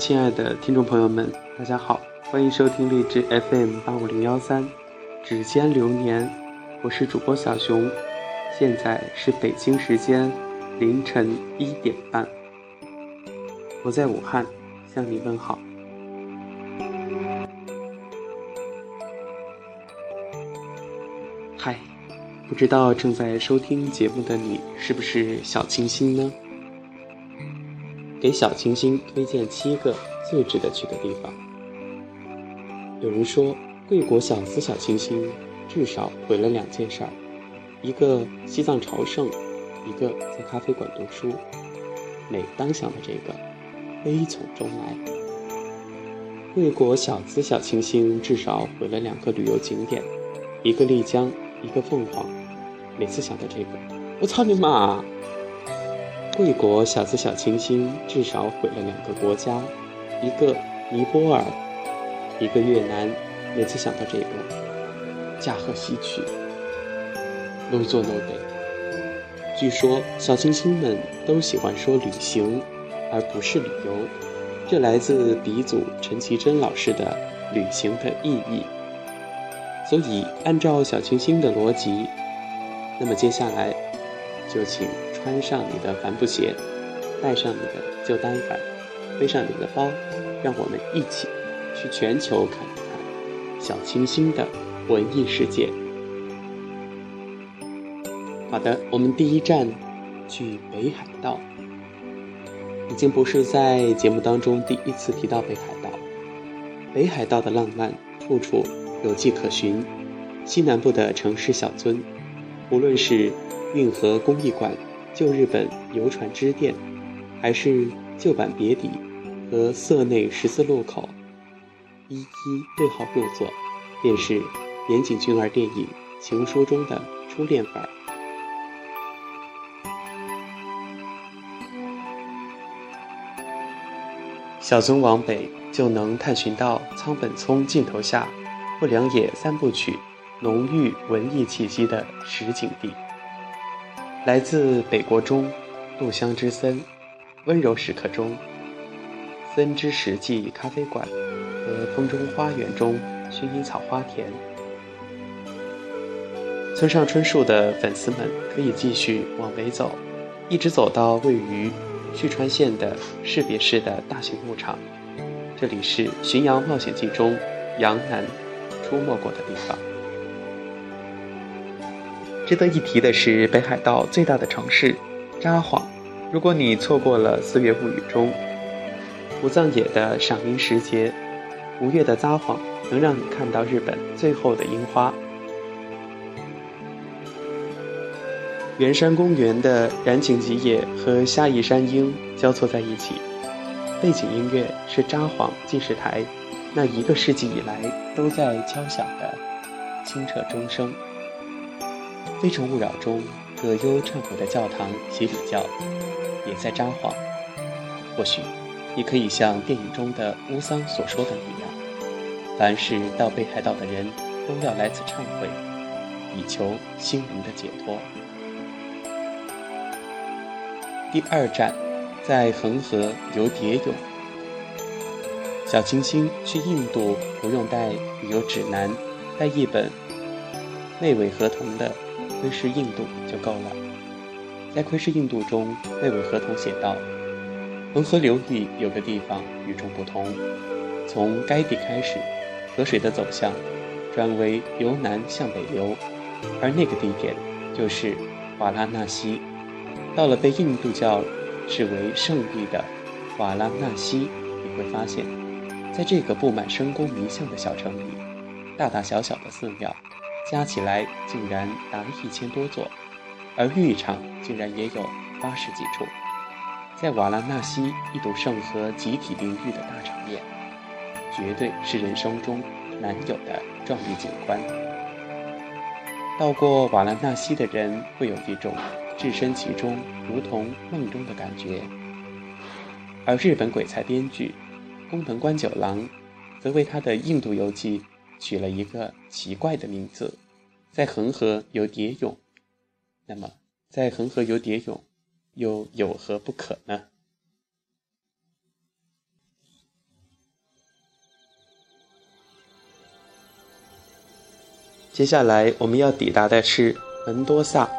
亲爱的听众朋友们，大家好，欢迎收听荔枝 FM 八五零幺三，指尖流年，我是主播小熊，现在是北京时间凌晨一点半，我在武汉向你问好。嗨，不知道正在收听节目的你是不是小清新呢？给小清新推荐七个最值得去的地方。有人说，贵国小资小清新至少毁了两件事儿：一个西藏朝圣，一个在咖啡馆读书。每当想到这个，悲从中来。贵国小资小清新至少毁了两个旅游景点，一个丽江，一个凤凰。每次想到这个，我操你妈！贵国小资小清新至少毁了两个国家，一个尼泊尔，一个越南。每次想到这个，驾鹤西去。No 做 No 得。据说小清新们都喜欢说旅行，而不是旅游，这来自鼻祖陈绮贞老师的旅行的意义。所以按照小清新的逻辑，那么接下来就请。穿上你的帆布鞋，带上你的旧单反，背上你的包，让我们一起去全球看一看小清新的文艺世界。好的，我们第一站去北海道，已经不是在节目当中第一次提到北海道。北海道的浪漫处处有迹可循，西南部的城市小樽，无论是运河工艺馆。旧日本游船支店，还是旧版别邸和色内十字路口，一一对号入座，便是岩井俊二电影《情书》中的初恋版。小樽往北就能探寻到仓本聪镜头下不良野三部曲浓郁文艺气息的实景地。来自北国中，杜香之森，温柔时刻中，森之石记咖啡馆和风中花园中薰衣草花田。村上春树的粉丝们可以继续往北走，一直走到位于旭川县的士别市的大型牧场，这里是《巡洋冒险记》中杨楠出没过的地方。值得一提的是，北海道最大的城市札幌。如果你错过了《四月物语》中武藏野的赏樱时节，五月的札幌能让你看到日本最后的樱花。圆山公园的染井吉野和虾夷山樱交错在一起，背景音乐是札幌计时台那一个世纪以来都在敲响的清澈钟声。《非诚勿扰》中葛优忏悔的教堂洗礼教，也在札幌。或许，你可以像电影中的乌桑所说的那样，凡是到北海道的人都要来此忏悔，以求心灵的解脱。第二站，在恒河游蝶泳。小清新去印度不用带旅游指南，带一本内尾合同的。窥视印度就够了。在窥视印度中，贝尾合同写道：“恒河流域有个地方与众不同，从该地开始，河水的走向转为由南向北流，而那个地点就是瓦拉纳西。到了被印度教视为圣地的瓦拉纳西，你会发现，在这个布满深宫迷像的小城里，大大小小的寺庙。”加起来竟然达一千多座，而浴场竟然也有八十几处，在瓦拉纳西一睹圣河集体淋浴的大场面，绝对是人生中难有的壮丽景观。到过瓦拉纳西的人会有一种置身其中如同梦中的感觉，而日本鬼才编剧宫藤官九郎则为他的印度游记。取了一个奇怪的名字，在恒河有蝶泳，那么在恒河有蝶泳又有何不可呢？接下来我们要抵达的是门多萨。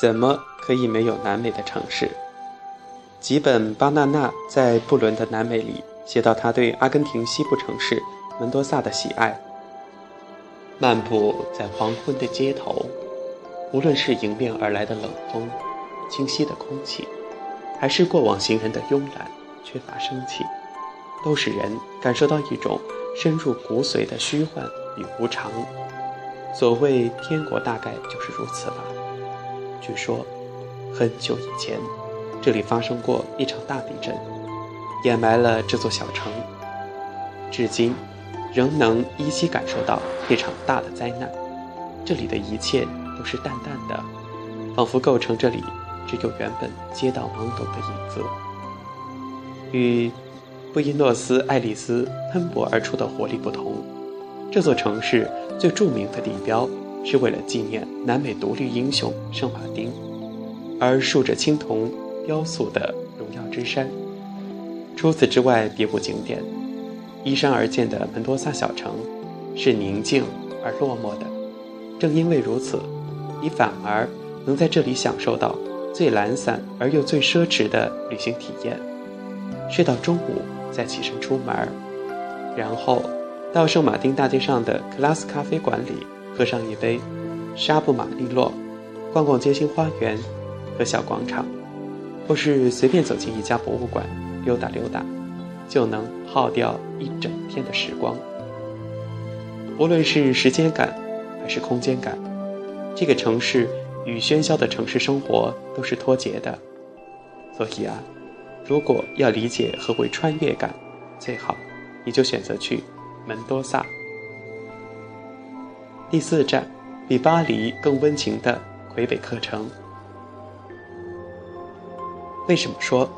怎么可以没有南美的城市？吉本巴纳纳在布伦的南美里写到他对阿根廷西部城市。门多萨的喜爱。漫步在黄昏的街头，无论是迎面而来的冷风、清晰的空气，还是过往行人的慵懒、缺乏生气，都使人感受到一种深入骨髓的虚幻与无常。所谓天国，大概就是如此吧。据说，很久以前，这里发生过一场大地震，掩埋了这座小城。至今。仍能依稀感受到这场大的灾难，这里的一切都是淡淡的，仿佛构成这里只有原本街道懵懂的影子。与布宜诺斯艾利斯喷薄而出的活力不同，这座城市最著名的地标是为了纪念南美独立英雄圣马丁，而竖着青铜雕塑的荣耀之山。除此之外，别无景点。依山而建的门多萨小城，是宁静而落寞的。正因为如此，你反而能在这里享受到最懒散而又最奢侈的旅行体验。睡到中午再起身出门，然后到圣马丁大街上的克拉斯咖啡馆里喝上一杯沙布玛利诺，逛逛街心花园和小广场，或是随便走进一家博物馆溜达溜达。就能耗掉一整天的时光。无论是时间感，还是空间感，这个城市与喧嚣的城市生活都是脱节的。所以啊，如果要理解何为穿越感，最好你就选择去门多萨。第四站，比巴黎更温情的魁北克城。为什么说？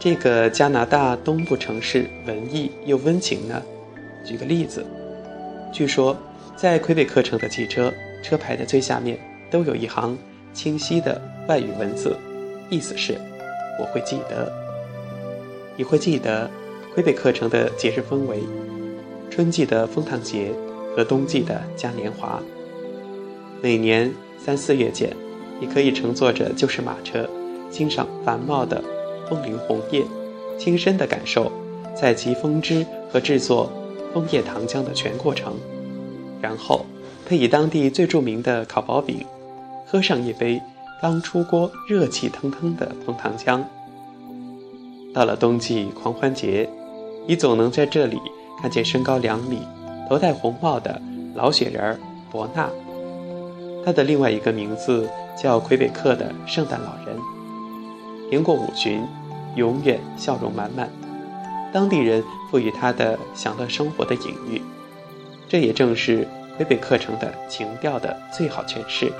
这个加拿大东部城市文艺又温情呢？举个例子，据说在魁北克城的汽车车牌的最下面都有一行清晰的外语文字，意思是“我会记得”。你会记得魁北克城的节日氛围，春季的枫糖节和冬季的嘉年华。每年三四月间，你可以乘坐着旧式马车，欣赏繁茂的。枫林红叶，亲身的感受采集枫枝和制作枫叶糖浆的全过程，然后配以当地最著名的烤薄饼，喝上一杯刚出锅、热气腾腾的枫糖浆。到了冬季狂欢节，你总能在这里看见身高两米、头戴红帽的老雪人伯纳，他的另外一个名字叫魁北克的圣诞老人。年过五旬。永远笑容满满，当地人赋予他的享乐生活的隐喻，这也正是魁北克城的情调的最好诠释。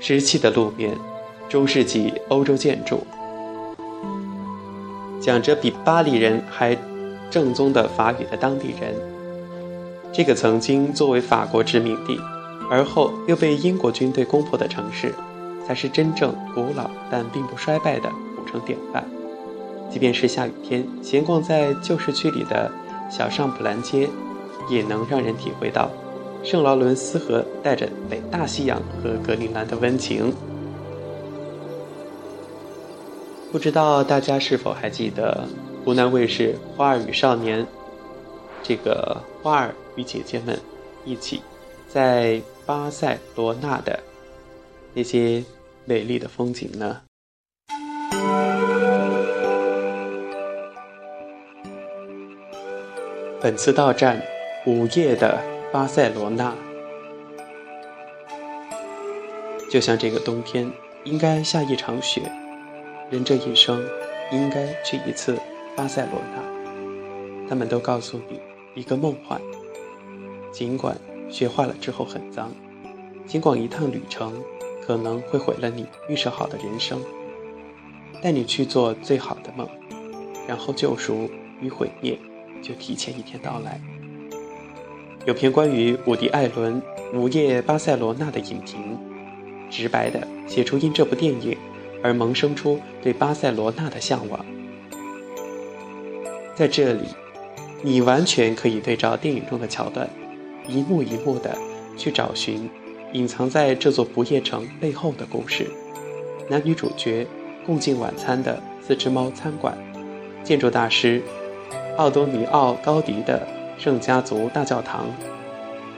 石砌的路面，中世纪欧洲建筑，讲着比巴黎人还正宗的法语的当地人。这个曾经作为法国殖民地，而后又被英国军队攻破的城市。才是真正古老但并不衰败的古城典范。即便是下雨天，闲逛在旧市区里的小上普兰街，也能让人体会到圣劳伦斯河带着北大西洋和格陵兰的温情。不知道大家是否还记得湖南卫视《花儿与少年》？这个花儿与姐姐们一起在巴塞罗那的那些。美丽的风景呢？本次到站，午夜的巴塞罗那，就像这个冬天应该下一场雪，人这一生应该去一次巴塞罗那。他们都告诉你一个梦幻，尽管雪化了之后很脏，尽管一趟旅程。可能会毁了你预设好的人生，带你去做最好的梦，然后救赎与毁灭就提前一天到来。有篇关于伍迪·艾伦《午夜巴塞罗那》的影评，直白地写出因这部电影而萌生出对巴塞罗那的向往。在这里，你完全可以对照电影中的桥段，一幕一幕的去找寻隐藏在这座不夜城背后的故事。男女主角共进晚餐的四只猫餐馆，建筑大师奥多尼奥·高迪的圣家族大教堂，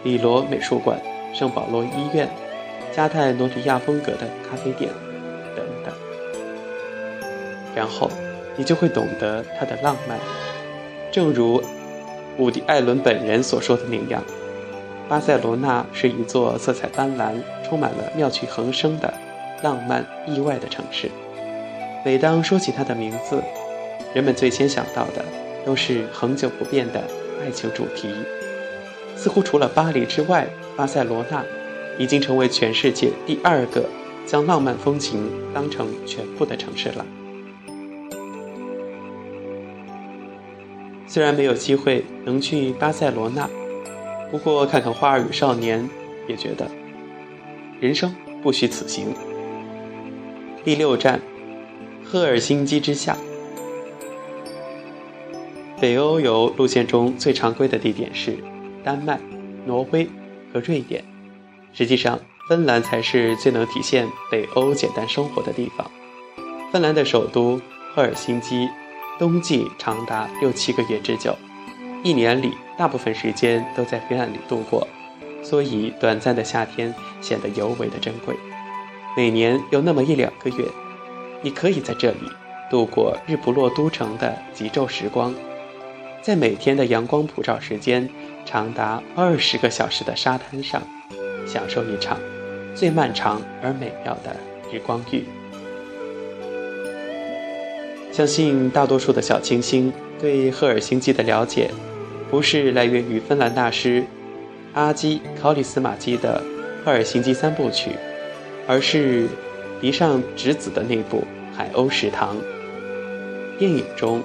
里罗美术馆、圣保罗医院、加泰罗尼亚风格的咖啡店等等。然后你就会懂得它的浪漫，正如。伍迪·艾伦本人所说的那样，巴塞罗那是一座色彩斑斓、充满了妙趣横生的浪漫意外的城市。每当说起它的名字，人们最先想到的都是恒久不变的爱情主题。似乎除了巴黎之外，巴塞罗那已经成为全世界第二个将浪漫风情当成全部的城市了。虽然没有机会能去巴塞罗那，不过看看《花儿与少年》，也觉得人生不虚此行。第六站，赫尔辛基之夏。北欧游路线中最常规的地点是丹麦、挪威和瑞典，实际上芬兰才是最能体现北欧简单生活的地方。芬兰的首都赫尔辛基。冬季长达六七个月之久，一年里大部分时间都在黑暗里度过，所以短暂的夏天显得尤为的珍贵。每年有那么一两个月，你可以在这里度过日不落都城的极昼时光，在每天的阳光普照时间长达二十个小时的沙滩上，享受一场最漫长而美妙的日光浴。相信大多数的小清新对赫尔辛基的了解，不是来源于芬兰大师阿基考里斯马基的《赫尔辛基三部曲》，而是迪尚直子的那部《海鸥食堂》。电影中，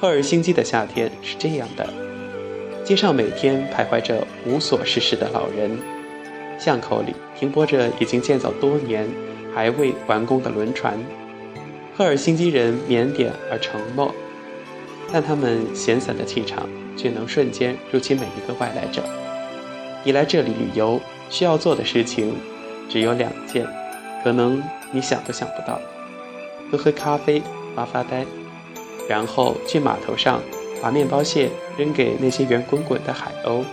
赫尔辛基的夏天是这样的：街上每天徘徊着无所事事的老人，巷口里停泊着已经建造多年还未完工的轮船。赫尔辛基人腼腆而沉默，但他们闲散的气场却能瞬间入侵每一个外来者。你来这里旅游需要做的事情只有两件，可能你想都想不到：喝喝咖啡、发发呆，然后去码头上把面包屑扔给那些圆滚滚的海鸥。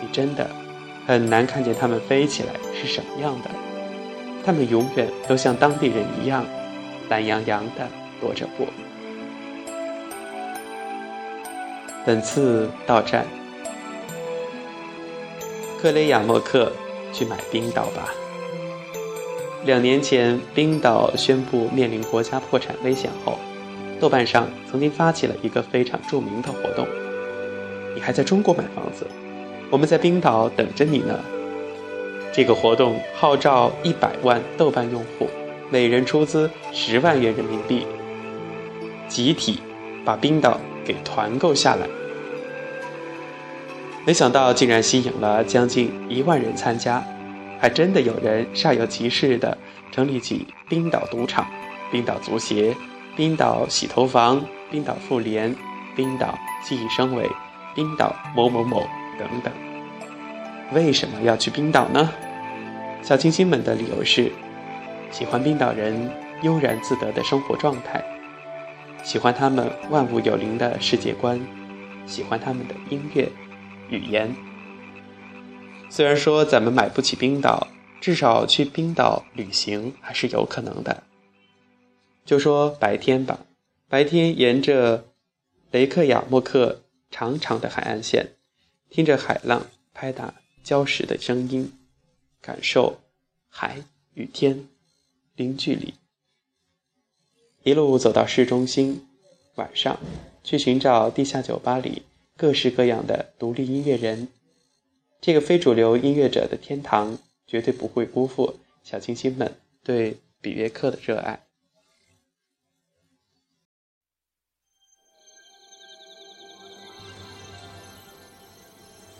你真的很难看见它们飞起来是什么样的，它们永远都像当地人一样。懒洋洋的踱着步。本次到站，克雷亚莫克，去买冰岛吧。两年前，冰岛宣布面临国家破产危险后，豆瓣上曾经发起了一个非常著名的活动：“你还在中国买房子？我们在冰岛等着你呢。”这个活动号召一百万豆瓣用户。每人出资十万元人民币，集体把冰岛给团购下来。没想到竟然吸引了将近一万人参加，还真的有人煞有其事地成立起冰岛赌场、冰岛足协、冰岛洗头房、冰岛妇联、冰岛记忆生伟、冰岛某某某等等。为什么要去冰岛呢？小清新们的理由是。喜欢冰岛人悠然自得的生活状态，喜欢他们万物有灵的世界观，喜欢他们的音乐、语言。虽然说咱们买不起冰岛，至少去冰岛旅行还是有可能的。就说白天吧，白天沿着雷克雅莫克长长的海岸线，听着海浪拍打礁石的声音，感受海与天。零距离，一路走到市中心，晚上去寻找地下酒吧里各式各样的独立音乐人。这个非主流音乐者的天堂，绝对不会辜负小清新们对比约克的热爱。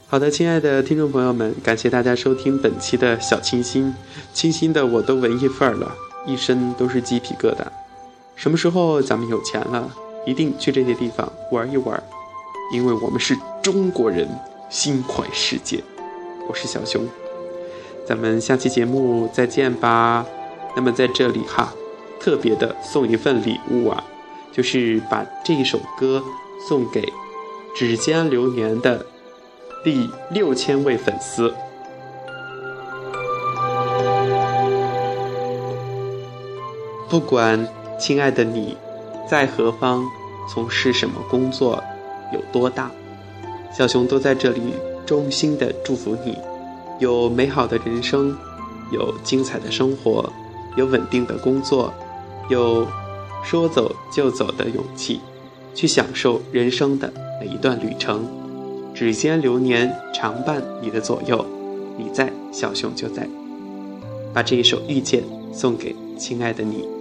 好的，亲爱的听众朋友们，感谢大家收听本期的小清新，清新的我都文艺范儿了，一身都是鸡皮疙瘩。什么时候咱们有钱了，一定去这些地方玩一玩。因为我们是中国人，心怀世界。我是小熊，咱们下期节目再见吧。那么在这里哈，特别的送一份礼物啊，就是把这一首歌送给指尖流年的第六千位粉丝。不管亲爱的你在何方，从事什么工作，有多大，小熊都在这里衷心的祝福你，有美好的人生，有精彩的生活，有稳定的工作，有说走就走的勇气，去享受人生的每一段旅程。指尖流年常伴你的左右，你在，小熊就在。把这一首《遇见》送给亲爱的你。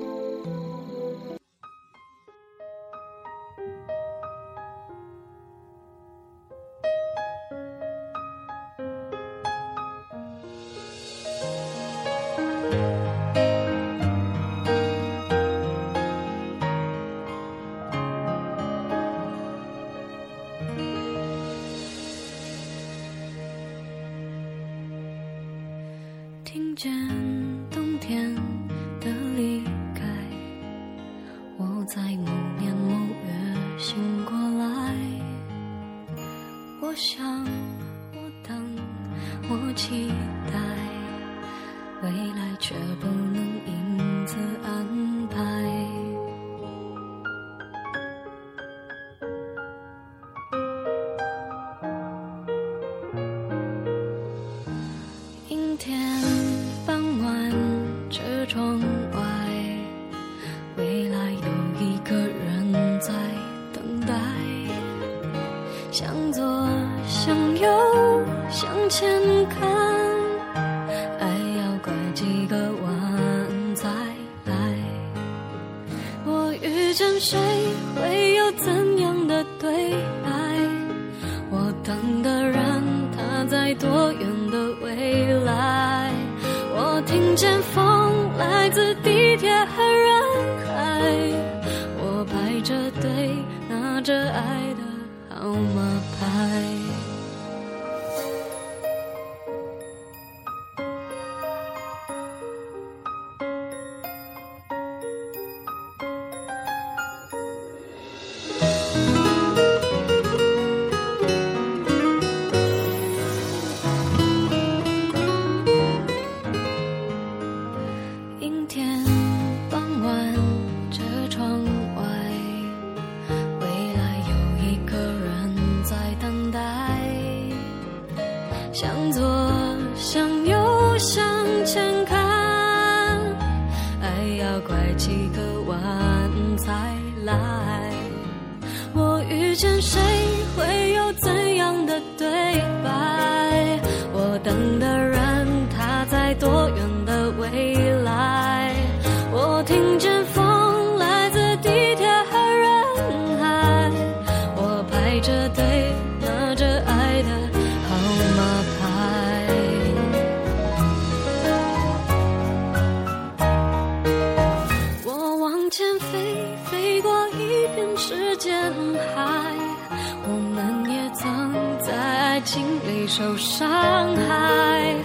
多远的未来？我听见风来自地铁和人海，我排着队拿着爱的号码牌。受伤害，